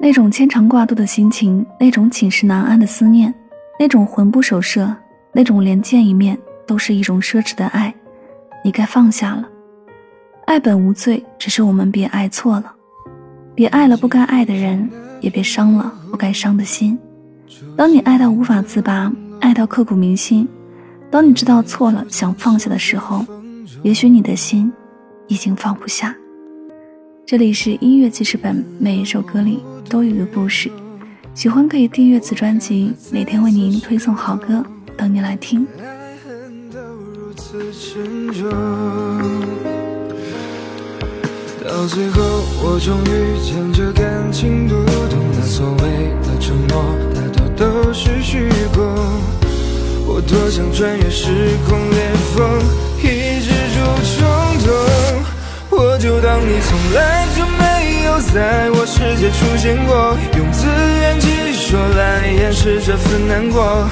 那种牵肠挂肚的心情，那种寝食难安的思念，那种魂不守舍，那种连见一面都是一种奢侈的爱，你该放下了。爱本无罪，只是我们别爱错了，别爱了不该爱的人，也别伤了不该伤的心。当你爱到无法自拔，爱到刻骨铭心，当你知道错了想放下的时候，也许你的心已经放不下。这里是音乐记事本，每一首歌里都有一个故事。喜欢可以订阅此专辑，每天为您推送好歌，等你来听。到最后，我终于将这感情读懂，那所谓的承诺，大多都是虚构。我多想穿越时空裂缝，抑制住冲动。我就当你从来在我世界出现过，用自圆其说来掩饰这份难过。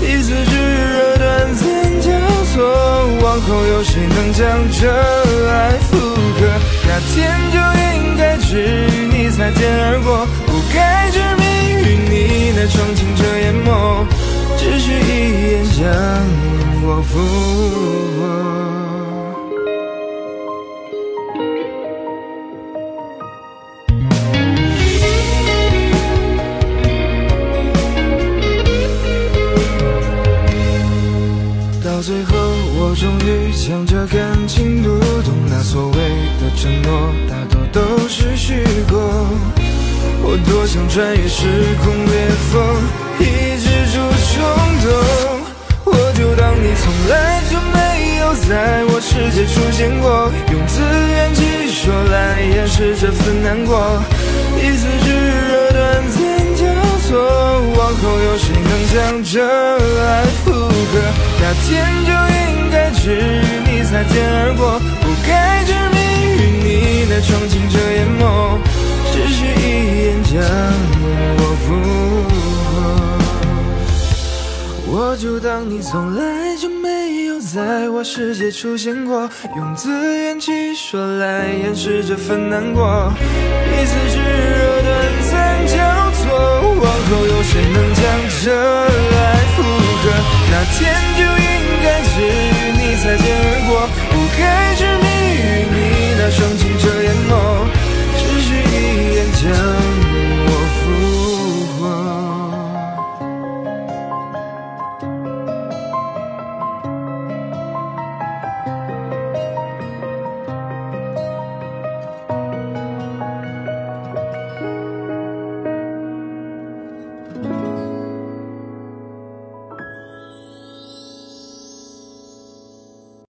彼此炙热短暂交错，往后有谁能将这爱复刻？那天就应该只与你擦肩而过，不该执迷于你那双清澈眼眸，只需一眼将我俘获。最后，我终于将这感情读懂。那所谓的承诺，大多都是虚构。我多想穿越时空裂缝，抑制住冲动。我就当你从来就没有在我世界出现过，用自圆其说来掩饰这份难过。彼此炙热短暂交错，往后有谁能将这爱复刻？那天就应该只与你擦肩而过，不该执迷于你那双清澈眼眸，只需一眼将我俘获。我就当你从来就没有在我世界出现过，用自圆其说来掩饰这份难过。彼此炙热短暂交错，往后有谁能将这爱复刻？那天。girl